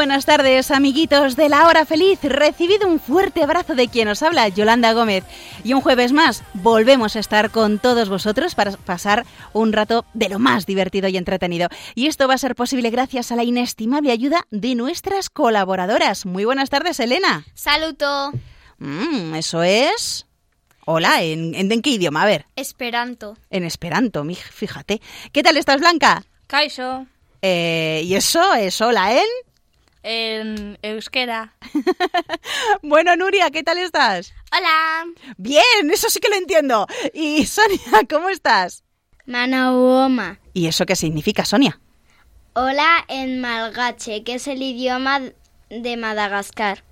Buenas tardes, amiguitos de la hora feliz. Recibido un fuerte abrazo de quien os habla, Yolanda Gómez. Y un jueves más, volvemos a estar con todos vosotros para pasar un rato de lo más divertido y entretenido. Y esto va a ser posible gracias a la inestimable ayuda de nuestras colaboradoras. Muy buenas tardes, Elena. Saluto. Mm, eso es. Hola, ¿en, en, en qué idioma? A ver, Esperanto. en esperanto, mi- fíjate. ¿Qué tal estás, Blanca? Kaixo, Eh, y eso es hola, ¿en? En euskera. Bueno, Nuria, ¿qué tal estás? Hola. Bien, eso sí que lo entiendo. Y Sonia, ¿cómo estás? Manauoma. ¿Y eso qué significa, Sonia? Hola en malgache, que es el idioma de Madagascar.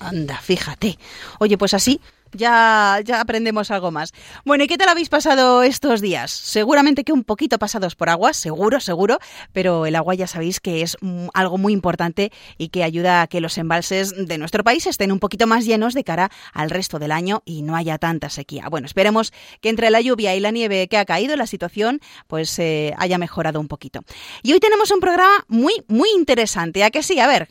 Anda, fíjate. Oye, pues así ya, ya aprendemos algo más. Bueno, ¿y qué tal habéis pasado estos días? Seguramente que un poquito pasados por agua, seguro, seguro, pero el agua ya sabéis que es mm, algo muy importante y que ayuda a que los embalses de nuestro país estén un poquito más llenos de cara al resto del año y no haya tanta sequía. Bueno, esperemos que entre la lluvia y la nieve que ha caído la situación pues eh, haya mejorado un poquito. Y hoy tenemos un programa muy, muy interesante. ¿A que sí? A ver,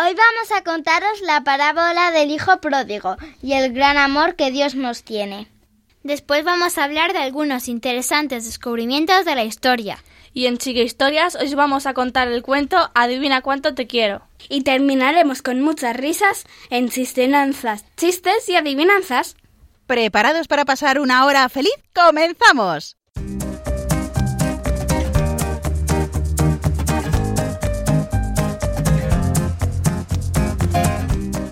Hoy vamos a contaros la parábola del hijo pródigo y el gran amor que Dios nos tiene. Después vamos a hablar de algunos interesantes descubrimientos de la historia. Y en Chique Historias os vamos a contar el cuento Adivina cuánto te quiero. Y terminaremos con muchas risas, enchistenanzas, chistes y adivinanzas. ¿Preparados para pasar una hora feliz? ¡Comenzamos!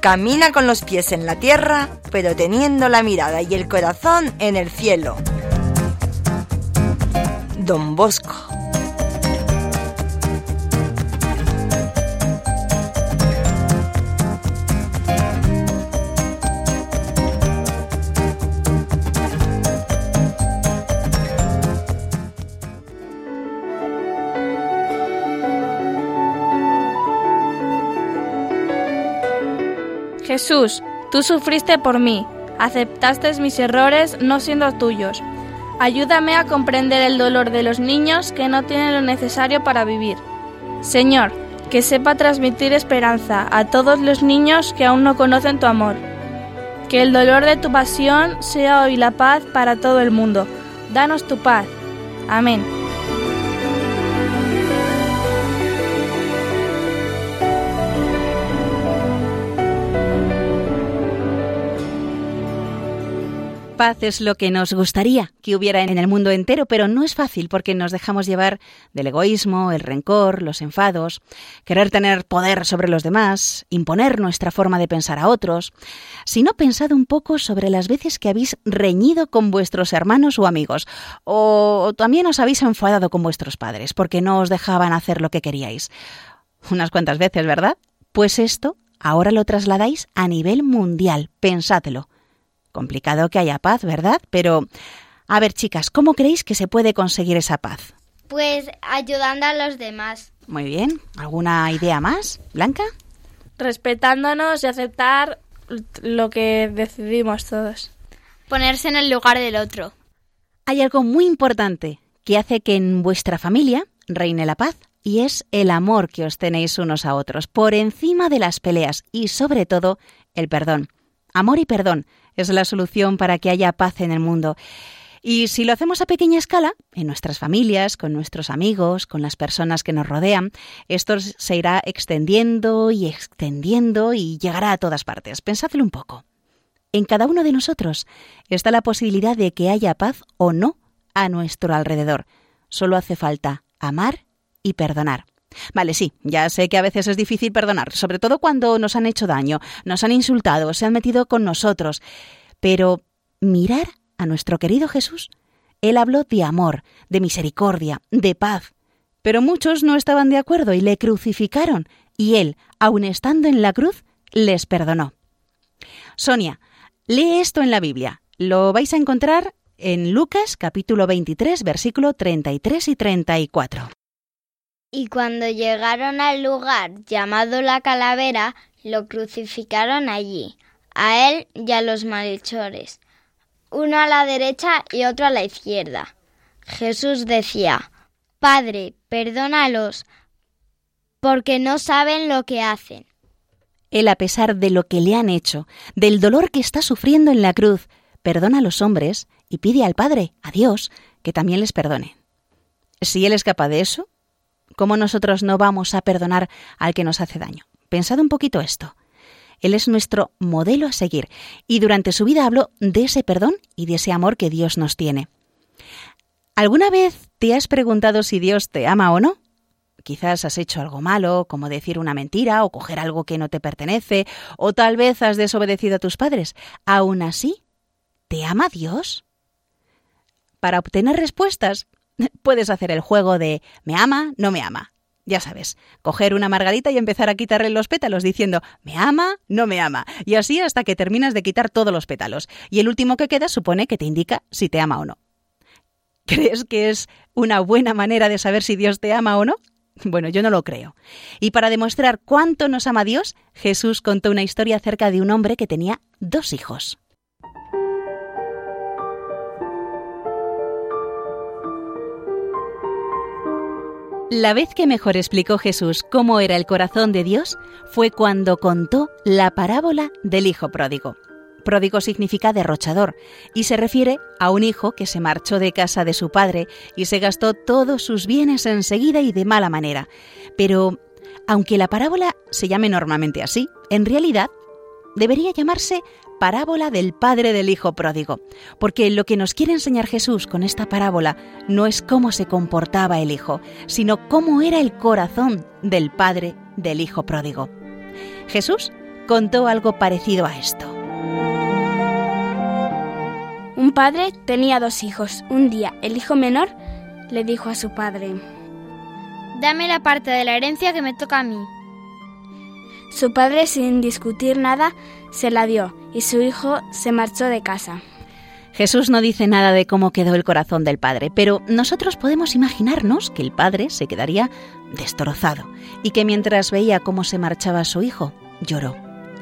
Camina con los pies en la tierra, pero teniendo la mirada y el corazón en el cielo. Don Bosco. Jesús, tú sufriste por mí, aceptaste mis errores no siendo tuyos. Ayúdame a comprender el dolor de los niños que no tienen lo necesario para vivir. Señor, que sepa transmitir esperanza a todos los niños que aún no conocen tu amor. Que el dolor de tu pasión sea hoy la paz para todo el mundo. Danos tu paz. Amén. Paz es lo que nos gustaría que hubiera en el mundo entero, pero no es fácil porque nos dejamos llevar del egoísmo, el rencor, los enfados, querer tener poder sobre los demás, imponer nuestra forma de pensar a otros. Si no, pensad un poco sobre las veces que habéis reñido con vuestros hermanos o amigos, o también os habéis enfadado con vuestros padres porque no os dejaban hacer lo que queríais. Unas cuantas veces, ¿verdad? Pues esto ahora lo trasladáis a nivel mundial, pensádelo. Complicado que haya paz, ¿verdad? Pero, a ver, chicas, ¿cómo creéis que se puede conseguir esa paz? Pues ayudando a los demás. Muy bien. ¿Alguna idea más, Blanca? Respetándonos y aceptar lo que decidimos todos. Ponerse en el lugar del otro. Hay algo muy importante que hace que en vuestra familia reine la paz y es el amor que os tenéis unos a otros, por encima de las peleas y sobre todo el perdón. Amor y perdón es la solución para que haya paz en el mundo. Y si lo hacemos a pequeña escala, en nuestras familias, con nuestros amigos, con las personas que nos rodean, esto se irá extendiendo y extendiendo y llegará a todas partes. Pensadlo un poco. En cada uno de nosotros está la posibilidad de que haya paz o no a nuestro alrededor. Solo hace falta amar y perdonar. Vale, sí, ya sé que a veces es difícil perdonar, sobre todo cuando nos han hecho daño, nos han insultado, se han metido con nosotros. Pero mirar a nuestro querido Jesús Él habló de amor, de misericordia, de paz. Pero muchos no estaban de acuerdo y le crucificaron, y él, aun estando en la cruz, les perdonó. Sonia, lee esto en la Biblia. Lo vais a encontrar en Lucas capítulo 23, versículo 33 y 34. Y cuando llegaron al lugar llamado la calavera, lo crucificaron allí, a él y a los malhechores, uno a la derecha y otro a la izquierda. Jesús decía, Padre, perdónalos, porque no saben lo que hacen. Él, a pesar de lo que le han hecho, del dolor que está sufriendo en la cruz, perdona a los hombres y pide al Padre, a Dios, que también les perdone. Si Él es capaz de eso, ¿cómo nosotros no vamos a perdonar al que nos hace daño? Pensad un poquito esto. Él es nuestro modelo a seguir y durante su vida habló de ese perdón y de ese amor que Dios nos tiene. ¿Alguna vez te has preguntado si Dios te ama o no? Quizás has hecho algo malo, como decir una mentira o coger algo que no te pertenece, o tal vez has desobedecido a tus padres. Aún así, ¿te ama Dios? Para obtener respuestas, puedes hacer el juego de ¿me ama? ¿No me ama? Ya sabes, coger una margarita y empezar a quitarle los pétalos diciendo ¿me ama? ¿No me ama? Y así hasta que terminas de quitar todos los pétalos. Y el último que queda supone que te indica si te ama o no. ¿Crees que es una buena manera de saber si Dios te ama o no? Bueno, yo no lo creo. Y para demostrar cuánto nos ama Dios, Jesús contó una historia acerca de un hombre que tenía dos hijos. La vez que mejor explicó Jesús cómo era el corazón de Dios fue cuando contó la parábola del Hijo Pródigo. Pródigo significa derrochador y se refiere a un hijo que se marchó de casa de su padre y se gastó todos sus bienes enseguida y de mala manera. Pero, aunque la parábola se llame normalmente así, en realidad debería llamarse parábola del padre del hijo pródigo, porque lo que nos quiere enseñar Jesús con esta parábola no es cómo se comportaba el hijo, sino cómo era el corazón del padre del hijo pródigo. Jesús contó algo parecido a esto. Un padre tenía dos hijos. Un día, el hijo menor le dijo a su padre, Dame la parte de la herencia que me toca a mí. Su padre, sin discutir nada, se la dio y su hijo se marchó de casa. Jesús no dice nada de cómo quedó el corazón del padre, pero nosotros podemos imaginarnos que el padre se quedaría destrozado y que mientras veía cómo se marchaba su hijo, lloró.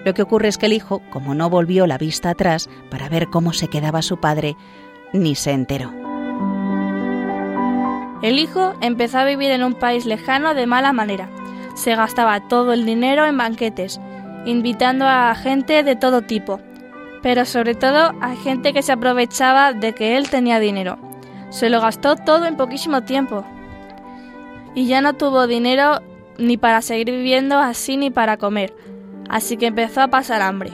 Lo que ocurre es que el hijo, como no volvió la vista atrás para ver cómo se quedaba su padre, ni se enteró. El hijo empezó a vivir en un país lejano de mala manera. Se gastaba todo el dinero en banquetes, invitando a gente de todo tipo, pero sobre todo a gente que se aprovechaba de que él tenía dinero. Se lo gastó todo en poquísimo tiempo. Y ya no tuvo dinero ni para seguir viviendo así ni para comer, así que empezó a pasar hambre.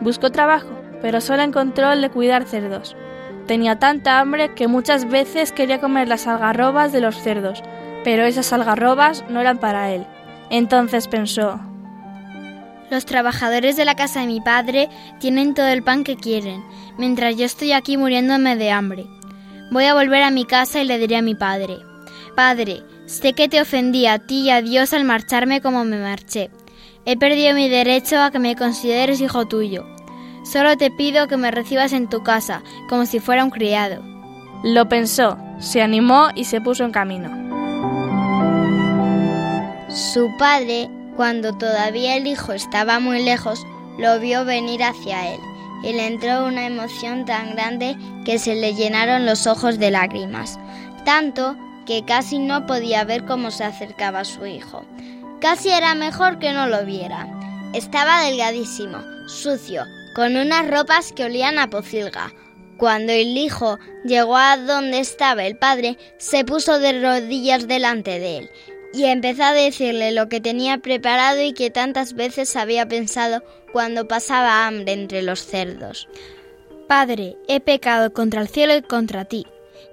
Buscó trabajo, pero solo encontró el de cuidar cerdos. Tenía tanta hambre que muchas veces quería comer las algarrobas de los cerdos, pero esas algarrobas no eran para él. Entonces pensó, Los trabajadores de la casa de mi padre tienen todo el pan que quieren, mientras yo estoy aquí muriéndome de hambre. Voy a volver a mi casa y le diré a mi padre, Padre, sé que te ofendí a ti y a Dios al marcharme como me marché. He perdido mi derecho a que me consideres hijo tuyo. Solo te pido que me recibas en tu casa, como si fuera un criado. Lo pensó, se animó y se puso en camino. Su padre, cuando todavía el hijo estaba muy lejos, lo vio venir hacia él y le entró una emoción tan grande que se le llenaron los ojos de lágrimas, tanto que casi no podía ver cómo se acercaba su hijo. Casi era mejor que no lo viera. Estaba delgadísimo, sucio, con unas ropas que olían a pocilga. Cuando el hijo llegó a donde estaba el padre, se puso de rodillas delante de él y empezó a decirle lo que tenía preparado y que tantas veces había pensado cuando pasaba hambre entre los cerdos. Padre, he pecado contra el cielo y contra ti.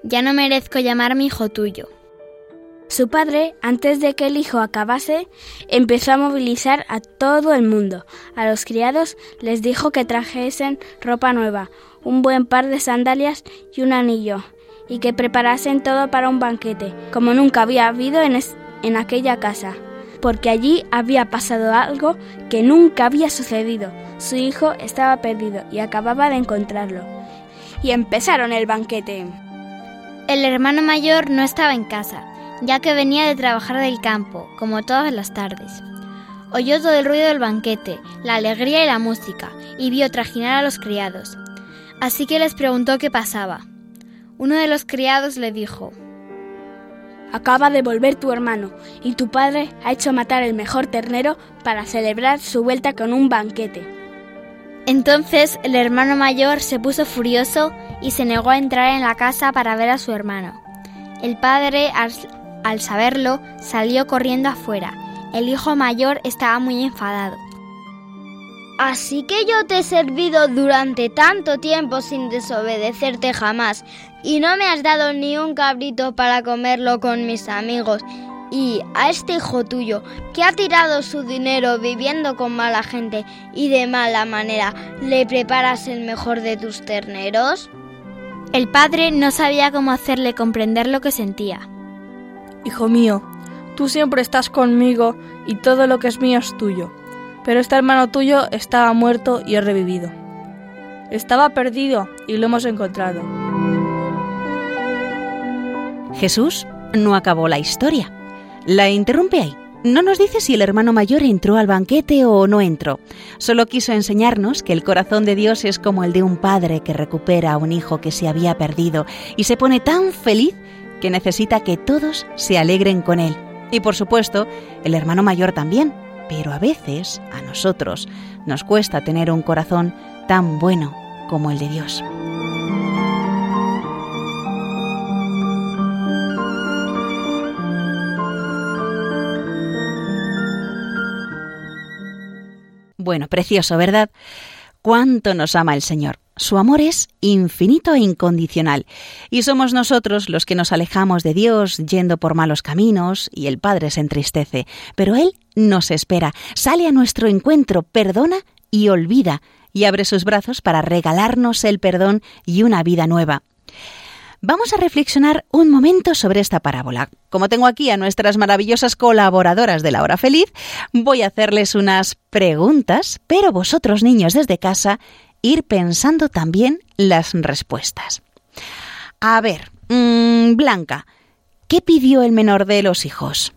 Ya no merezco llamarme hijo tuyo. Su padre, antes de que el hijo acabase, empezó a movilizar a todo el mundo. A los criados les dijo que trajesen ropa nueva, un buen par de sandalias y un anillo, y que preparasen todo para un banquete, como nunca había habido en, en aquella casa, porque allí había pasado algo que nunca había sucedido. Su hijo estaba perdido y acababa de encontrarlo. Y empezaron el banquete. El hermano mayor no estaba en casa, ya que venía de trabajar del campo, como todas las tardes. Oyó todo el ruido del banquete, la alegría y la música, y vio trajinar a los criados. Así que les preguntó qué pasaba. Uno de los criados le dijo, Acaba de volver tu hermano, y tu padre ha hecho matar el mejor ternero para celebrar su vuelta con un banquete. Entonces el hermano mayor se puso furioso y se negó a entrar en la casa para ver a su hermano. El padre, al, al saberlo, salió corriendo afuera. El hijo mayor estaba muy enfadado. Así que yo te he servido durante tanto tiempo sin desobedecerte jamás y no me has dado ni un cabrito para comerlo con mis amigos. Y a este hijo tuyo, que ha tirado su dinero viviendo con mala gente y de mala manera, ¿le preparas el mejor de tus terneros? El padre no sabía cómo hacerle comprender lo que sentía. Hijo mío, tú siempre estás conmigo y todo lo que es mío es tuyo. Pero este hermano tuyo estaba muerto y ha revivido. Estaba perdido y lo hemos encontrado. Jesús no acabó la historia. La interrumpe ahí. No nos dice si el hermano mayor entró al banquete o no entró. Solo quiso enseñarnos que el corazón de Dios es como el de un padre que recupera a un hijo que se había perdido y se pone tan feliz que necesita que todos se alegren con él. Y por supuesto, el hermano mayor también. Pero a veces, a nosotros, nos cuesta tener un corazón tan bueno como el de Dios. Bueno, precioso, ¿verdad? Cuánto nos ama el Señor. Su amor es infinito e incondicional, y somos nosotros los que nos alejamos de Dios yendo por malos caminos, y el Padre se entristece, pero Él nos espera, sale a nuestro encuentro, perdona y olvida, y abre sus brazos para regalarnos el perdón y una vida nueva. Vamos a reflexionar un momento sobre esta parábola. Como tengo aquí a nuestras maravillosas colaboradoras de la hora feliz, voy a hacerles unas preguntas, pero vosotros niños desde casa, ir pensando también las respuestas. A ver, mmm, Blanca, ¿qué pidió el menor de los hijos?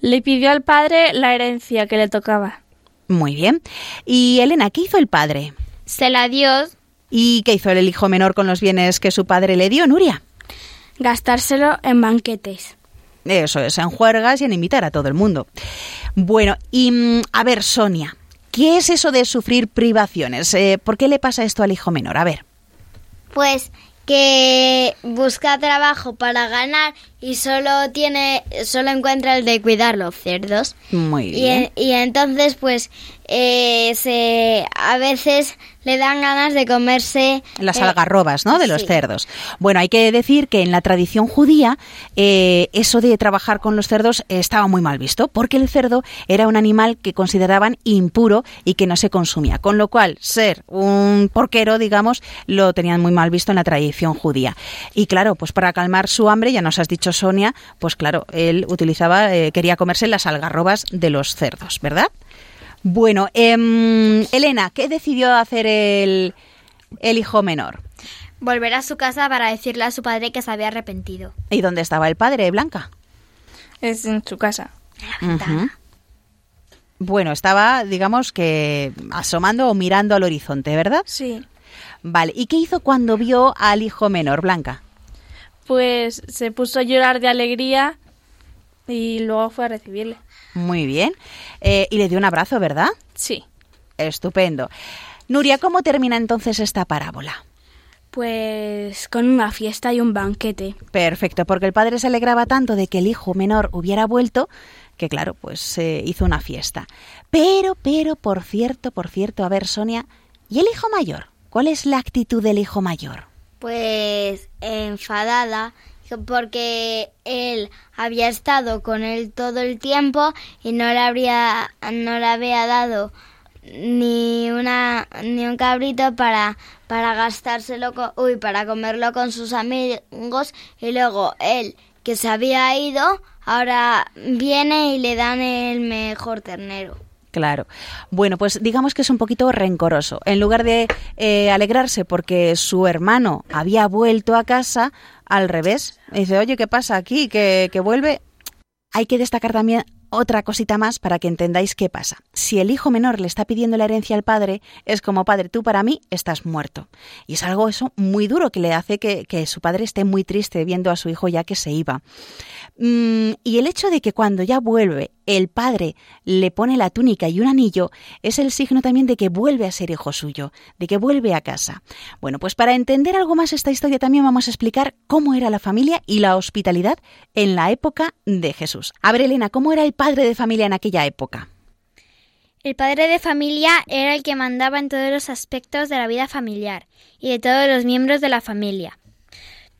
Le pidió al padre la herencia que le tocaba. Muy bien. ¿Y Elena, qué hizo el padre? Se la dio. ¿Y qué hizo el hijo menor con los bienes que su padre le dio, Nuria? Gastárselo en banquetes. Eso es, en juergas y en invitar a todo el mundo. Bueno, y mm, a ver, Sonia, ¿qué es eso de sufrir privaciones? Eh, ¿Por qué le pasa esto al hijo menor? A ver. Pues que busca trabajo para ganar y solo tiene solo encuentra el de cuidar los cerdos Muy y, bien. y entonces pues eh, se a veces le dan ganas de comerse Las eh, algarrobas, ¿no? De los sí. cerdos. Bueno, hay que decir que en la tradición judía eh, eso de trabajar con los cerdos estaba muy mal visto, porque el cerdo era un animal que consideraban impuro y que no se consumía. Con lo cual, ser un porquero, digamos, lo tenían muy mal visto en la tradición judía. Y claro, pues para calmar su hambre, ya nos has dicho Sonia, pues claro, él utilizaba, eh, quería comerse las algarrobas de los cerdos, ¿verdad? Bueno, em, Elena, ¿qué decidió hacer el, el hijo menor? volver a su casa para decirle a su padre que se había arrepentido ¿Y dónde estaba el padre, Blanca? Es en su casa. Bueno, estaba, digamos que asomando o mirando al horizonte, ¿verdad? Sí. Vale, ¿y qué hizo cuando vio al hijo menor, Blanca? Pues se puso a llorar de alegría y luego fue a recibirle. Muy bien. Eh, y le dio un abrazo, ¿verdad? Sí. Estupendo. Nuria, ¿cómo termina entonces esta parábola? Pues con una fiesta y un banquete. Perfecto, porque el padre se alegraba tanto de que el hijo menor hubiera vuelto que claro, pues se hizo una fiesta. Pero, pero, por cierto, por cierto, a ver, Sonia, ¿y el hijo mayor? ¿Cuál es la actitud del hijo mayor? pues enfadada porque él había estado con él todo el tiempo y no le habría no le había dado ni una ni un cabrito para para gastárselo co- uy, para comerlo con sus amigos y luego él que se había ido ahora viene y le dan el mejor ternero. Claro. Bueno, pues digamos que es un poquito rencoroso. En lugar de eh, alegrarse porque su hermano había vuelto a casa, al revés. Dice, oye, ¿qué pasa aquí? ¿Que, que vuelve? Hay que destacar también otra cosita más para que entendáis qué pasa. Si el hijo menor le está pidiendo la herencia al padre, es como padre, tú para mí estás muerto. Y es algo eso muy duro que le hace que, que su padre esté muy triste viendo a su hijo ya que se iba. Mm, y el hecho de que cuando ya vuelve el padre le pone la túnica y un anillo es el signo también de que vuelve a ser hijo suyo, de que vuelve a casa. Bueno, pues para entender algo más esta historia también vamos a explicar cómo era la familia y la hospitalidad en la época de Jesús. A ver, Elena, ¿cómo era el padre de familia en aquella época? El padre de familia era el que mandaba en todos los aspectos de la vida familiar y de todos los miembros de la familia.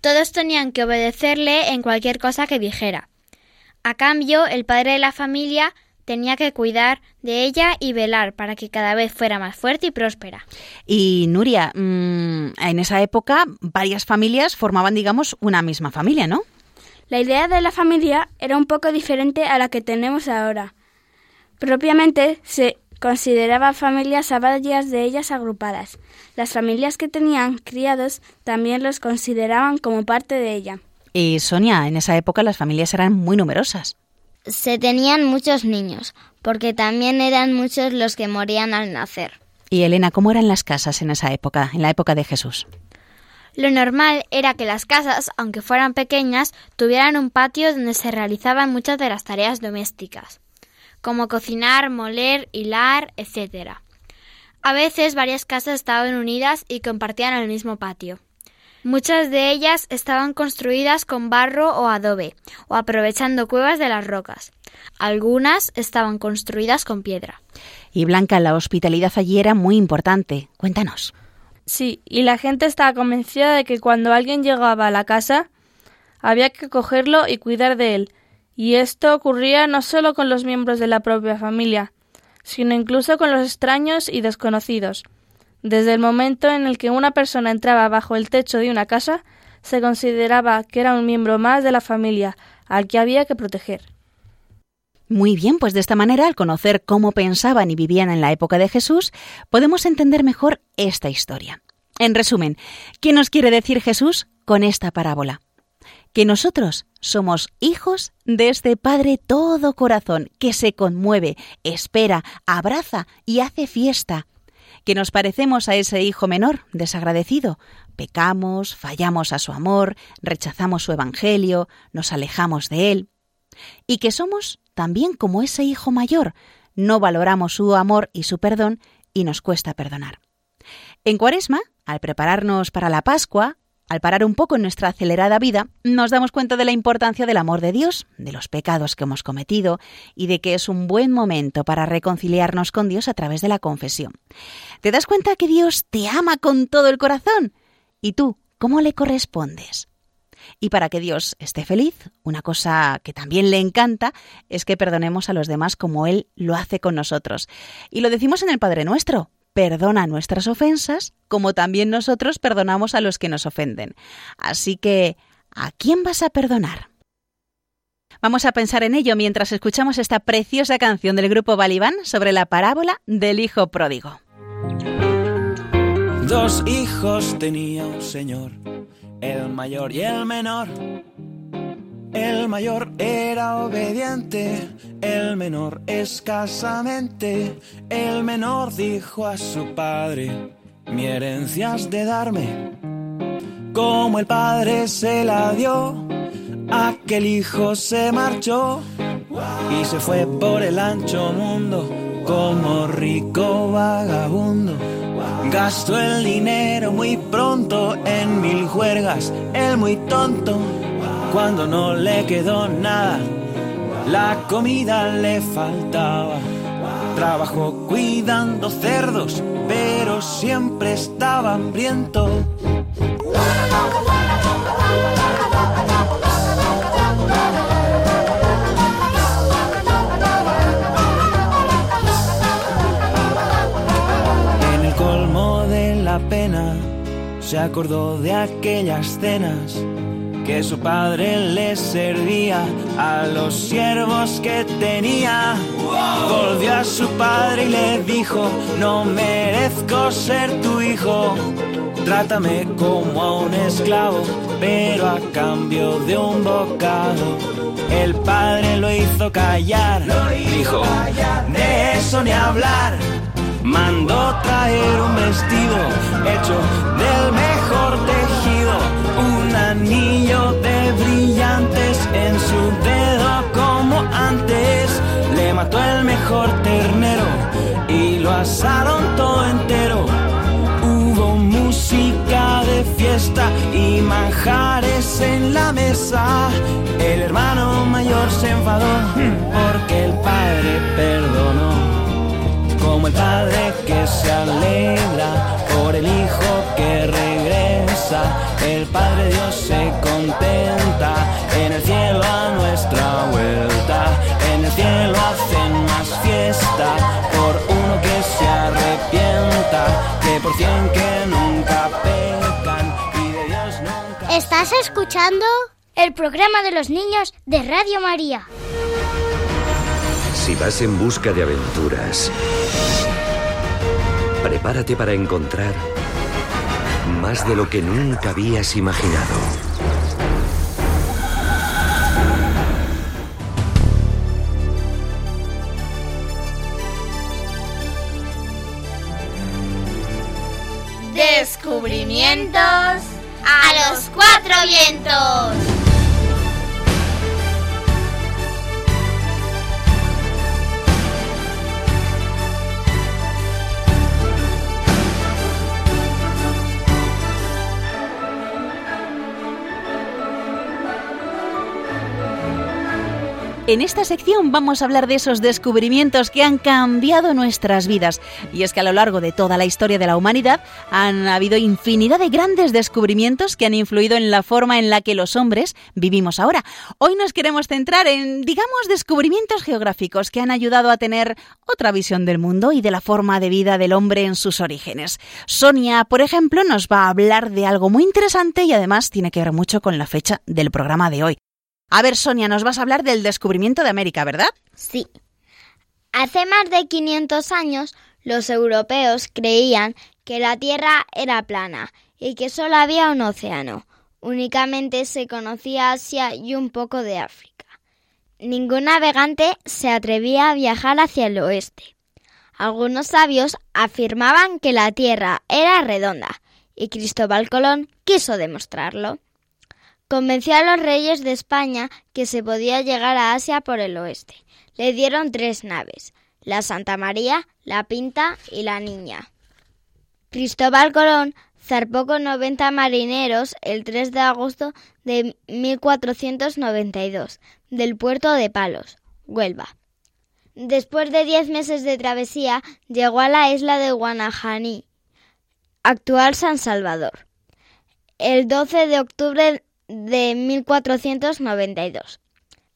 Todos tenían que obedecerle en cualquier cosa que dijera. A cambio, el padre de la familia tenía que cuidar de ella y velar para que cada vez fuera más fuerte y próspera. Y Nuria, mm, en esa época varias familias formaban, digamos, una misma familia, ¿no? La idea de la familia era un poco diferente a la que tenemos ahora. Propiamente se consideraba familias a varias de ellas agrupadas. Las familias que tenían criados también los consideraban como parte de ella. Y Sonia, en esa época las familias eran muy numerosas. Se tenían muchos niños, porque también eran muchos los que morían al nacer. Y Elena, ¿cómo eran las casas en esa época, en la época de Jesús? Lo normal era que las casas, aunque fueran pequeñas, tuvieran un patio donde se realizaban muchas de las tareas domésticas, como cocinar, moler, hilar, etc. A veces varias casas estaban unidas y compartían el mismo patio. Muchas de ellas estaban construidas con barro o adobe, o aprovechando cuevas de las rocas. Algunas estaban construidas con piedra. Y Blanca, la hospitalidad allí era muy importante. Cuéntanos. Sí, y la gente estaba convencida de que cuando alguien llegaba a la casa había que cogerlo y cuidar de él. Y esto ocurría no solo con los miembros de la propia familia, sino incluso con los extraños y desconocidos. Desde el momento en el que una persona entraba bajo el techo de una casa, se consideraba que era un miembro más de la familia al que había que proteger. Muy bien, pues de esta manera, al conocer cómo pensaban y vivían en la época de Jesús, podemos entender mejor esta historia. En resumen, ¿qué nos quiere decir Jesús con esta parábola? Que nosotros somos hijos de este Padre todo corazón, que se conmueve, espera, abraza y hace fiesta. Que nos parecemos a ese hijo menor, desagradecido. Pecamos, fallamos a su amor, rechazamos su evangelio, nos alejamos de él. Y que somos también como ese hijo mayor, no valoramos su amor y su perdón y nos cuesta perdonar. En Cuaresma, al prepararnos para la Pascua, al parar un poco en nuestra acelerada vida, nos damos cuenta de la importancia del amor de Dios, de los pecados que hemos cometido y de que es un buen momento para reconciliarnos con Dios a través de la confesión. ¿Te das cuenta que Dios te ama con todo el corazón? ¿Y tú cómo le correspondes? Y para que Dios esté feliz, una cosa que también le encanta es que perdonemos a los demás como Él lo hace con nosotros. Y lo decimos en el Padre Nuestro, perdona nuestras ofensas como también nosotros perdonamos a los que nos ofenden. Así que, ¿a quién vas a perdonar? Vamos a pensar en ello mientras escuchamos esta preciosa canción del grupo Balibán sobre la parábola del Hijo Pródigo. Dos hijos tenía un señor, el mayor y el menor. El mayor era obediente, el menor escasamente. El menor dijo a su padre, mi herencia has de darme. Como el padre se la dio, aquel hijo se marchó y se fue por el ancho mundo como rico vagabundo. Gastó el dinero muy pronto en mil juergas, el muy tonto cuando no le quedó nada, la comida le faltaba. Trabajó cuidando cerdos, pero siempre estaba hambriento. En el colmo de la pena, se acordó de aquellas cenas que su padre le servía a los siervos que tenía. Volvió a su padre y le dijo, no merezco ser tu hijo. Trátame como a un esclavo, pero a cambio de un bocado. El padre lo hizo callar, dijo, de eso ni hablar. Mandó traer un vestido hecho del mejor tejido, un anillo de brillantes en su dedo como antes. Le mató el mejor ternero y lo asaron todo entero. Hubo música de fiesta y manjares en la mesa. El hermano mayor se enfadó porque el padre perdonó como el padre que se alegra por el hijo que regresa. El Padre Dios se contenta en el cielo a nuestra vuelta. En el cielo hacen más fiesta por uno que se arrepienta que por cien que nunca pecan y de Dios nunca. ¿Estás escuchando? El programa de los niños de Radio María. Si vas en busca de aventuras, prepárate para encontrar más de lo que nunca habías imaginado. Descubrimientos a los cuatro vientos. En esta sección vamos a hablar de esos descubrimientos que han cambiado nuestras vidas. Y es que a lo largo de toda la historia de la humanidad han habido infinidad de grandes descubrimientos que han influido en la forma en la que los hombres vivimos ahora. Hoy nos queremos centrar en, digamos, descubrimientos geográficos que han ayudado a tener otra visión del mundo y de la forma de vida del hombre en sus orígenes. Sonia, por ejemplo, nos va a hablar de algo muy interesante y además tiene que ver mucho con la fecha del programa de hoy. A ver, Sonia, nos vas a hablar del descubrimiento de América, ¿verdad? Sí. Hace más de 500 años, los europeos creían que la Tierra era plana y que solo había un océano. Únicamente se conocía Asia y un poco de África. Ningún navegante se atrevía a viajar hacia el oeste. Algunos sabios afirmaban que la Tierra era redonda y Cristóbal Colón quiso demostrarlo. Convenció a los reyes de España que se podía llegar a Asia por el oeste. Le dieron tres naves, la Santa María, la Pinta y la Niña. Cristóbal Colón zarpó con 90 marineros el 3 de agosto de 1492 del puerto de Palos, Huelva. Después de diez meses de travesía, llegó a la isla de Guanajaní, actual San Salvador. El 12 de octubre de 1492.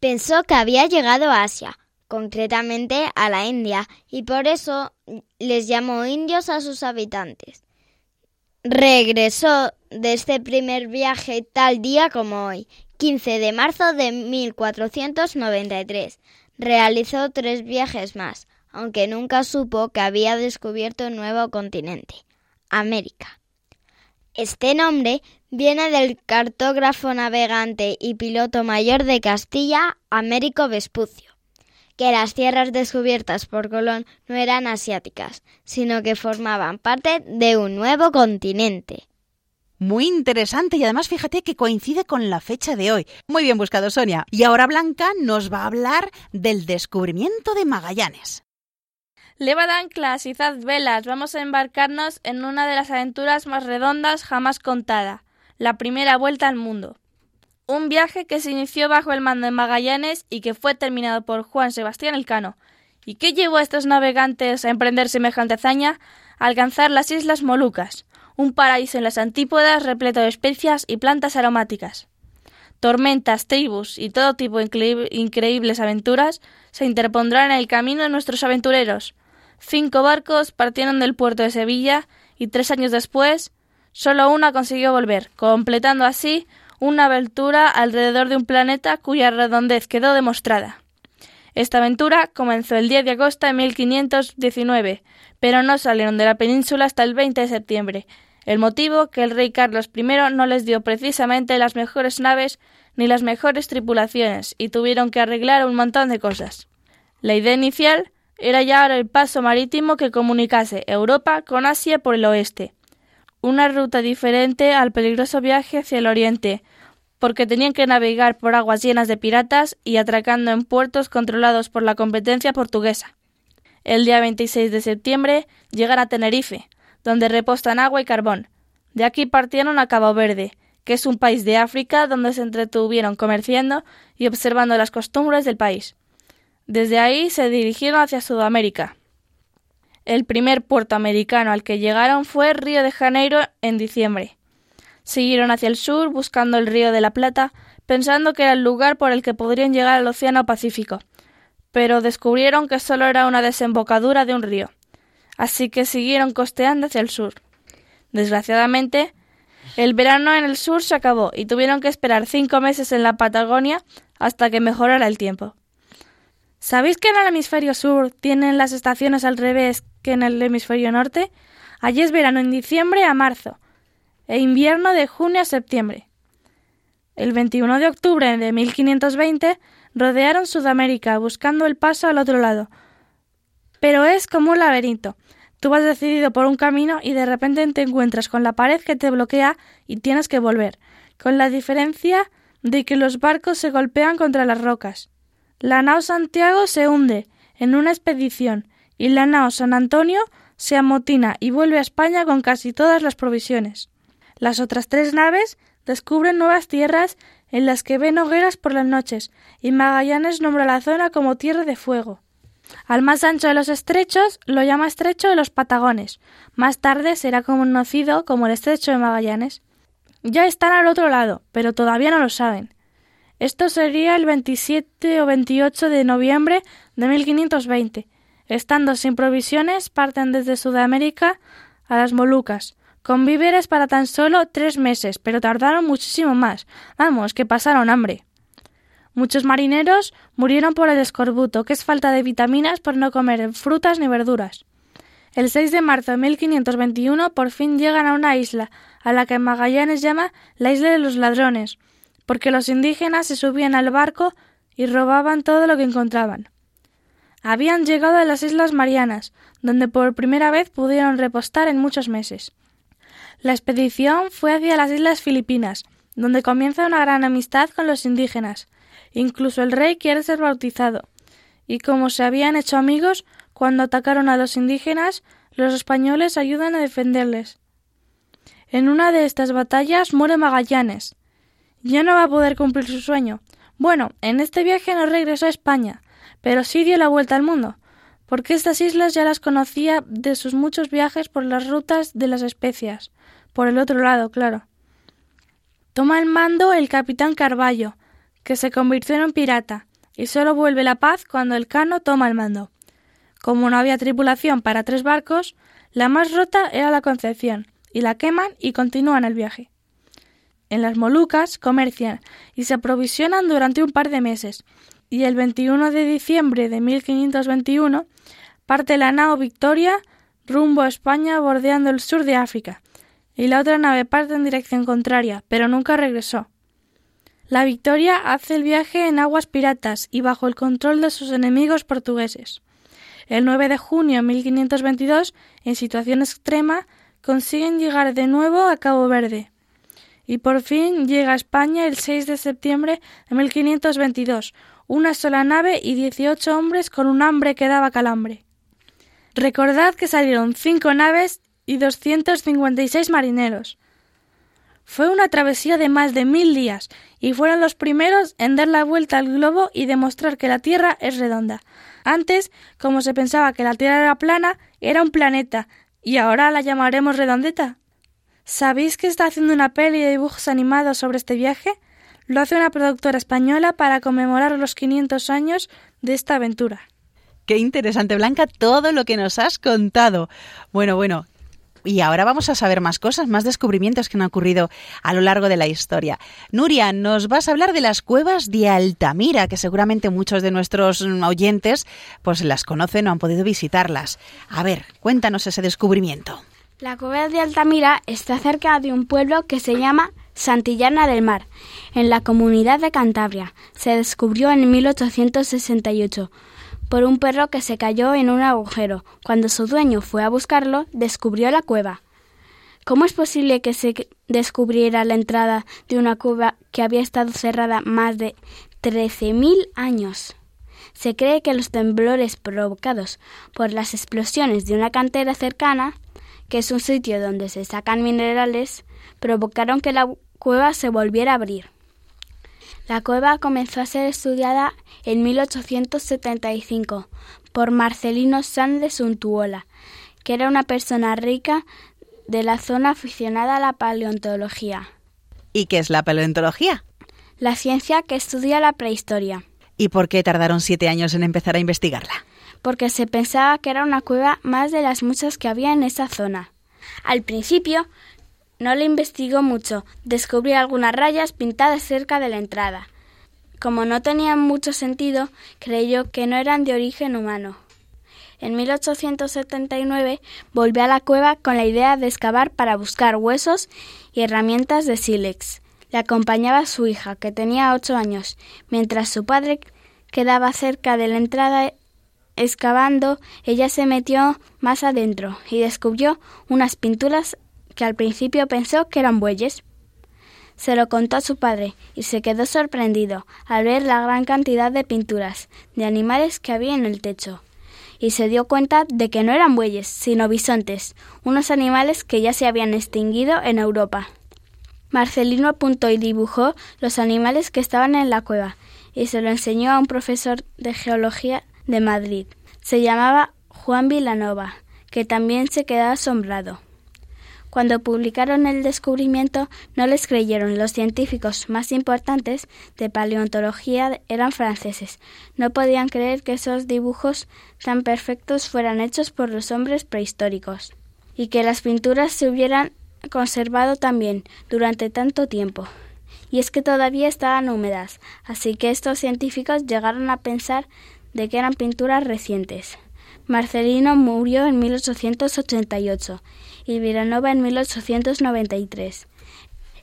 Pensó que había llegado a Asia, concretamente a la India, y por eso les llamó indios a sus habitantes. Regresó de este primer viaje tal día como hoy, 15 de marzo de 1493. Realizó tres viajes más, aunque nunca supo que había descubierto un nuevo continente, América. Este nombre viene del cartógrafo navegante y piloto mayor de Castilla, Américo Vespucio, que las tierras descubiertas por Colón no eran asiáticas, sino que formaban parte de un nuevo continente. Muy interesante y además fíjate que coincide con la fecha de hoy. Muy bien buscado, Sonia. Y ahora Blanca nos va a hablar del descubrimiento de Magallanes. Levad anclas, izad velas, vamos a embarcarnos en una de las aventuras más redondas jamás contada, la primera vuelta al mundo. Un viaje que se inició bajo el mando de Magallanes y que fue terminado por Juan Sebastián Elcano. ¿Y qué llevó a estos navegantes a emprender semejante hazaña? A alcanzar las Islas Molucas, un paraíso en las antípodas repleto de especias y plantas aromáticas. Tormentas, tribus y todo tipo de increíbles aventuras se interpondrán en el camino de nuestros aventureros, Cinco barcos partieron del puerto de Sevilla y tres años después Solo una consiguió volver, completando así una aventura alrededor de un planeta cuya redondez quedó demostrada. Esta aventura comenzó el 10 de agosto de 1519, pero no salieron de la península hasta el 20 de septiembre, el motivo que el rey Carlos I no les dio precisamente las mejores naves ni las mejores tripulaciones y tuvieron que arreglar un montón de cosas. La idea inicial era hallar el paso marítimo que comunicase Europa con Asia por el oeste, una ruta diferente al peligroso viaje hacia el oriente, porque tenían que navegar por aguas llenas de piratas y atracando en puertos controlados por la competencia portuguesa. El día 26 de septiembre llegan a Tenerife, donde repostan agua y carbón. De aquí partieron a Cabo Verde, que es un país de África donde se entretuvieron comerciando y observando las costumbres del país. Desde ahí se dirigieron hacia Sudamérica. El primer puerto americano al que llegaron fue Río de Janeiro en diciembre. Siguieron hacia el sur buscando el río de la Plata, pensando que era el lugar por el que podrían llegar al Océano Pacífico, pero descubrieron que solo era una desembocadura de un río así que siguieron costeando hacia el sur. Desgraciadamente, el verano en el sur se acabó y tuvieron que esperar cinco meses en la Patagonia hasta que mejorara el tiempo. ¿Sabéis que en el hemisferio sur tienen las estaciones al revés que en el hemisferio norte? Allí es verano en diciembre a marzo e invierno de junio a septiembre. El 21 de octubre de 1520 rodearon Sudamérica buscando el paso al otro lado, pero es como un laberinto. Tú vas decidido por un camino y de repente te encuentras con la pared que te bloquea y tienes que volver, con la diferencia de que los barcos se golpean contra las rocas. La nao Santiago se hunde en una expedición y la nao San Antonio se amotina y vuelve a España con casi todas las provisiones. Las otras tres naves descubren nuevas tierras en las que ven hogueras por las noches y Magallanes nombra la zona como Tierra de Fuego. Al más ancho de los estrechos lo llama Estrecho de los Patagones. Más tarde será conocido como el Estrecho de Magallanes. Ya están al otro lado, pero todavía no lo saben. Esto sería el 27 o 28 de noviembre de 1520. Estando sin provisiones, parten desde Sudamérica a las Molucas, con víveres para tan solo tres meses, pero tardaron muchísimo más. Vamos, que pasaron hambre. Muchos marineros murieron por el escorbuto, que es falta de vitaminas por no comer frutas ni verduras. El 6 de marzo de 1521 por fin llegan a una isla, a la que Magallanes llama la isla de los ladrones, porque los indígenas se subían al barco y robaban todo lo que encontraban. Habían llegado a las Islas Marianas, donde por primera vez pudieron repostar en muchos meses. La expedición fue hacia las Islas Filipinas, donde comienza una gran amistad con los indígenas, Incluso el rey quiere ser bautizado. Y como se habían hecho amigos, cuando atacaron a los indígenas, los españoles ayudan a defenderles. En una de estas batallas muere Magallanes. Ya no va a poder cumplir su sueño. Bueno, en este viaje no regresó a España, pero sí dio la vuelta al mundo, porque estas islas ya las conocía de sus muchos viajes por las rutas de las especias, por el otro lado, claro. Toma el mando el capitán Carballo, que se convirtió en un pirata, y solo vuelve la paz cuando el Cano toma el mando. Como no había tripulación para tres barcos, la más rota era la Concepción, y la queman y continúan el viaje. En las Molucas comercian y se aprovisionan durante un par de meses, y el 21 de diciembre de 1521 parte la nao Victoria rumbo a España bordeando el sur de África, y la otra nave parte en dirección contraria, pero nunca regresó. La Victoria hace el viaje en aguas piratas y bajo el control de sus enemigos portugueses. El 9 de junio de 1522, en situación extrema, consiguen llegar de nuevo a Cabo Verde. Y por fin llega a España el 6 de septiembre de 1522, una sola nave y 18 hombres con un hambre que daba calambre. Recordad que salieron cinco naves y 256 marineros. Fue una travesía de más de mil días y fueron los primeros en dar la vuelta al globo y demostrar que la Tierra es redonda. Antes, como se pensaba que la Tierra era plana, era un planeta, y ahora la llamaremos redondeta. ¿Sabéis que está haciendo una peli de dibujos animados sobre este viaje? Lo hace una productora española para conmemorar los 500 años de esta aventura. Qué interesante, Blanca, todo lo que nos has contado. Bueno, bueno, Y ahora vamos a saber más cosas, más descubrimientos que han ocurrido a lo largo de la historia. Nuria, nos vas a hablar de las cuevas de Altamira, que seguramente muchos de nuestros oyentes pues las conocen o han podido visitarlas. A ver, cuéntanos ese descubrimiento. La cueva de Altamira está cerca de un pueblo que se llama Santillana del Mar, en la comunidad de Cantabria. Se descubrió en 1868 por un perro que se cayó en un agujero. Cuando su dueño fue a buscarlo, descubrió la cueva. ¿Cómo es posible que se descubriera la entrada de una cueva que había estado cerrada más de 13.000 años? Se cree que los temblores provocados por las explosiones de una cantera cercana, que es un sitio donde se sacan minerales, provocaron que la cueva se volviera a abrir. La cueva comenzó a ser estudiada en 1875 por Marcelino San de Suntuola, que era una persona rica de la zona aficionada a la paleontología. ¿Y qué es la paleontología? La ciencia que estudia la prehistoria. ¿Y por qué tardaron siete años en empezar a investigarla? Porque se pensaba que era una cueva más de las muchas que había en esa zona. Al principio no le investigó mucho, descubrió algunas rayas pintadas cerca de la entrada. Como no tenían mucho sentido, creyó que no eran de origen humano. En 1879 volvió a la cueva con la idea de excavar para buscar huesos y herramientas de sílex. Le acompañaba su hija, que tenía ocho años, mientras su padre quedaba cerca de la entrada excavando, ella se metió más adentro y descubrió unas pinturas que al principio pensó que eran bueyes. Se lo contó a su padre y se quedó sorprendido al ver la gran cantidad de pinturas de animales que había en el techo. Y se dio cuenta de que no eran bueyes, sino bisontes, unos animales que ya se habían extinguido en Europa. Marcelino apuntó y dibujó los animales que estaban en la cueva y se lo enseñó a un profesor de geología de Madrid. Se llamaba Juan Vilanova, que también se quedó asombrado. Cuando publicaron el descubrimiento no les creyeron. Los científicos más importantes de paleontología eran franceses. No podían creer que esos dibujos tan perfectos fueran hechos por los hombres prehistóricos y que las pinturas se hubieran conservado también durante tanto tiempo. Y es que todavía estaban húmedas, así que estos científicos llegaron a pensar de que eran pinturas recientes. Marcelino murió en 1888 y Vilanova en 1893.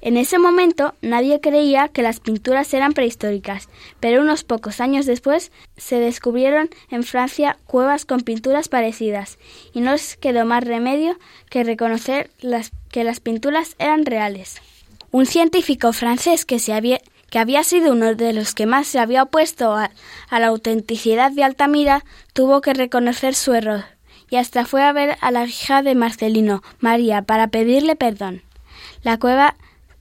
En ese momento nadie creía que las pinturas eran prehistóricas, pero unos pocos años después se descubrieron en Francia cuevas con pinturas parecidas, y no les quedó más remedio que reconocer que las pinturas eran reales. Un científico francés que, se había, que había sido uno de los que más se había opuesto a, la autenticidad de Altamira tuvo que reconocer su error y hasta fue a ver a la hija de Marcelino, María, para pedirle perdón. La cueva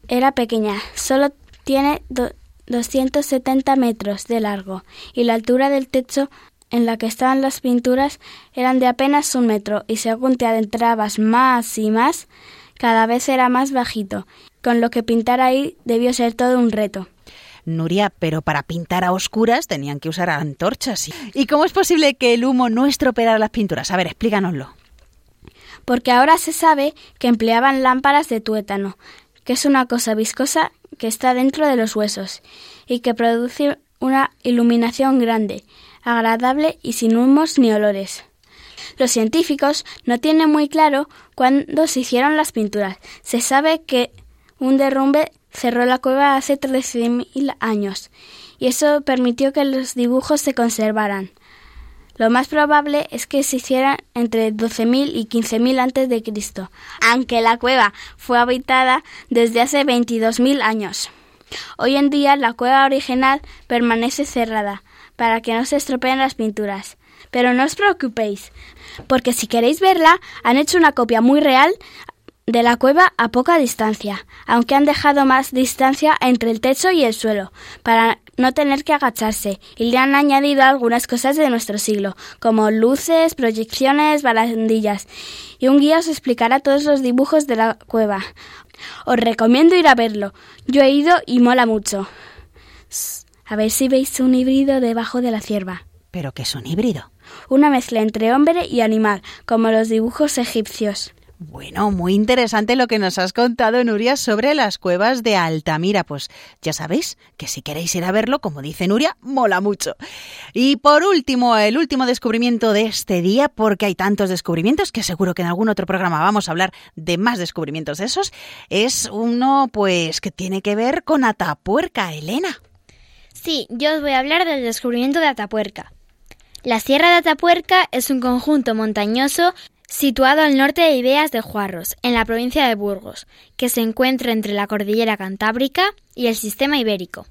era pequeña, solo tiene 270 metros de largo y la altura del techo en la que estaban las pinturas eran de apenas un metro y según te adentrabas más y más, cada vez era más bajito, con lo que pintar ahí debió ser todo un reto. Nuria, pero para pintar a oscuras tenían que usar antorchas. ¿Y cómo es posible que el humo no estropeara las pinturas? A ver, explícanoslo. Porque ahora se sabe que empleaban lámparas de tuétano, que es una cosa viscosa que está dentro de los huesos y que produce una iluminación grande, agradable y sin humos ni olores. Los científicos no tienen muy claro cuándo se hicieron las pinturas. Se sabe que un derrumbe cerró la cueva hace 13.000 años y eso permitió que los dibujos se conservaran. Lo más probable es que se hicieran entre 12.000 y 15.000 antes de Cristo, aunque la cueva fue habitada desde hace 22.000 años. Hoy en día la cueva original permanece cerrada para que no se estropeen las pinturas. Pero no os preocupéis, porque si queréis verla, han hecho una copia muy real de la cueva a poca distancia, aunque han dejado más distancia entre el techo y el suelo, para no tener que agacharse, y le han añadido algunas cosas de nuestro siglo, como luces, proyecciones, barandillas, y un guía os explicará todos los dibujos de la cueva. Os recomiendo ir a verlo. Yo he ido y mola mucho. A ver si veis un híbrido debajo de la cierva. ¿Pero qué es un híbrido? Una mezcla entre hombre y animal, como los dibujos egipcios. Bueno, muy interesante lo que nos has contado, Nuria, sobre las cuevas de Altamira. Pues ya sabéis que si queréis ir a verlo, como dice Nuria, mola mucho. Y por último, el último descubrimiento de este día, porque hay tantos descubrimientos que seguro que en algún otro programa vamos a hablar de más descubrimientos de esos, es uno pues que tiene que ver con Atapuerca, Elena. Sí, yo os voy a hablar del descubrimiento de Atapuerca. La Sierra de Atapuerca es un conjunto montañoso situado al norte de Ideas de Juarros, en la provincia de Burgos, que se encuentra entre la cordillera Cantábrica y el sistema ibérico.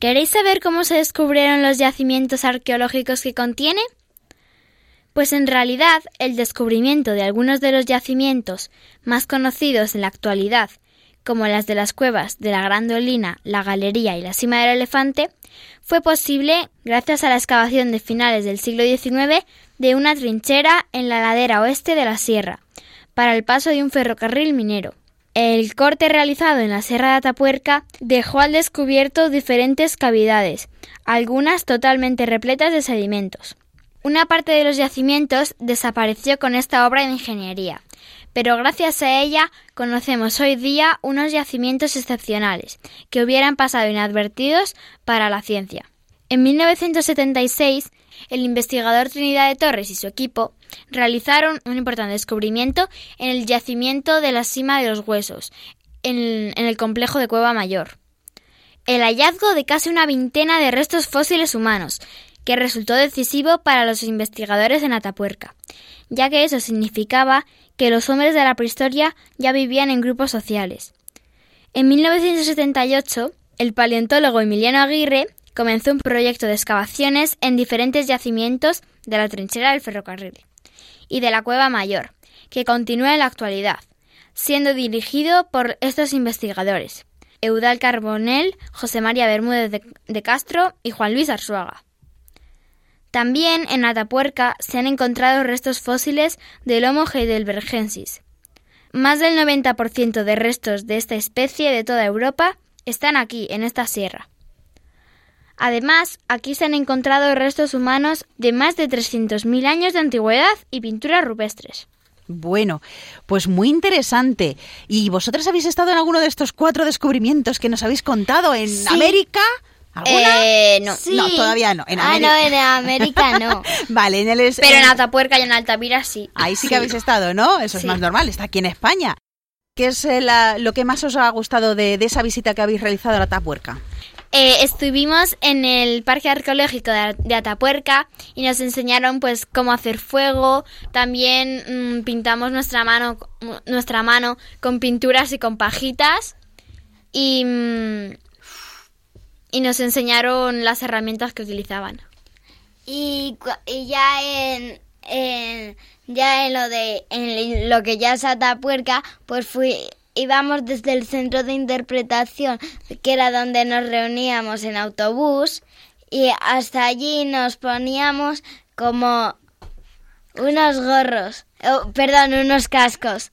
¿Queréis saber cómo se descubrieron los yacimientos arqueológicos que contiene? Pues en realidad el descubrimiento de algunos de los yacimientos más conocidos en la actualidad, como las de las cuevas de la Gran Dolina, la Galería y la Cima del Elefante, fue posible gracias a la excavación de finales del siglo XIX de una trinchera en la ladera oeste de la sierra, para el paso de un ferrocarril minero. El corte realizado en la Sierra de Atapuerca dejó al descubierto diferentes cavidades, algunas totalmente repletas de sedimentos. Una parte de los yacimientos desapareció con esta obra de ingeniería, pero gracias a ella conocemos hoy día unos yacimientos excepcionales que hubieran pasado inadvertidos para la ciencia. En 1976, el investigador Trinidad de Torres y su equipo realizaron un importante descubrimiento en el yacimiento de la cima de los huesos, en, el complejo de Cueva Mayor. El hallazgo de casi una veintena de restos fósiles humanos, que resultó decisivo para los investigadores en Atapuerca, ya que eso significaba que los hombres de la prehistoria ya vivían en grupos sociales. En 1978, el paleontólogo Emiliano Aguirre comenzó un proyecto de excavaciones en diferentes yacimientos de la trinchera del ferrocarril y de la Cueva Mayor, que continúa en la actualidad, siendo dirigido por estos investigadores, Eudal Carbonell, José María Bermúdez de, Castro y Juan Luis Arzuaga. También en Atapuerca se han encontrado restos fósiles del Homo heidelbergensis. Más del 90% de restos de esta especie de toda Europa están aquí, en esta sierra. Además, aquí se han encontrado restos humanos de más de 300.000 años de antigüedad y pinturas rupestres. Bueno, pues muy interesante. ¿Y vosotras habéis estado en alguno de estos cuatro descubrimientos que nos habéis contado en América? ¿Alguna? Eh, no. No, todavía no. En ah, América. no, en América no. vale, en el... es- Pero en Atapuerca y en Altamira sí. Ahí sí que habéis estado, ¿no? Eso es Sí. más normal, está aquí en España. ¿Qué es eh, la- lo que más os ha gustado de, de esa visita que habéis realizado a la Tapuerca? Eh, estuvimos en el parque arqueológico de, de Atapuerca y nos enseñaron pues cómo hacer fuego. También mm, pintamos nuestra mano, nuestra mano con pinturas y con pajitas y, mm, y nos enseñaron las herramientas que utilizaban. Y, ya en, en- ya en lo de en lo que ya es Atapuerca, pues fui íbamos desde el centro de interpretación, que era donde nos reuníamos en autobús, y hasta allí nos poníamos como unos gorros, oh, perdón, unos cascos.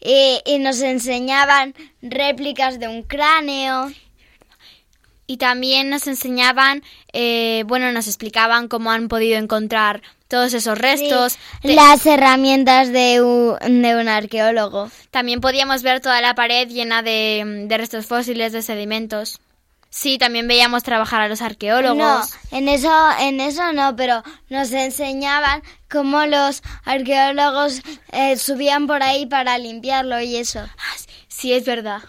Y, y nos enseñaban réplicas de un cráneo. Y también nos enseñaban, eh, bueno, nos explicaban cómo han podido encontrar todos esos restos. Las herramientas de un, de un arqueólogo. También podíamos ver toda la pared llena de, de restos fósiles, de sedimentos. Sí, también veíamos trabajar a los arqueólogos. No, en eso, en eso no, pero nos enseñaban cómo los arqueólogos eh, subían por ahí para limpiarlo y eso. Sí, es verdad.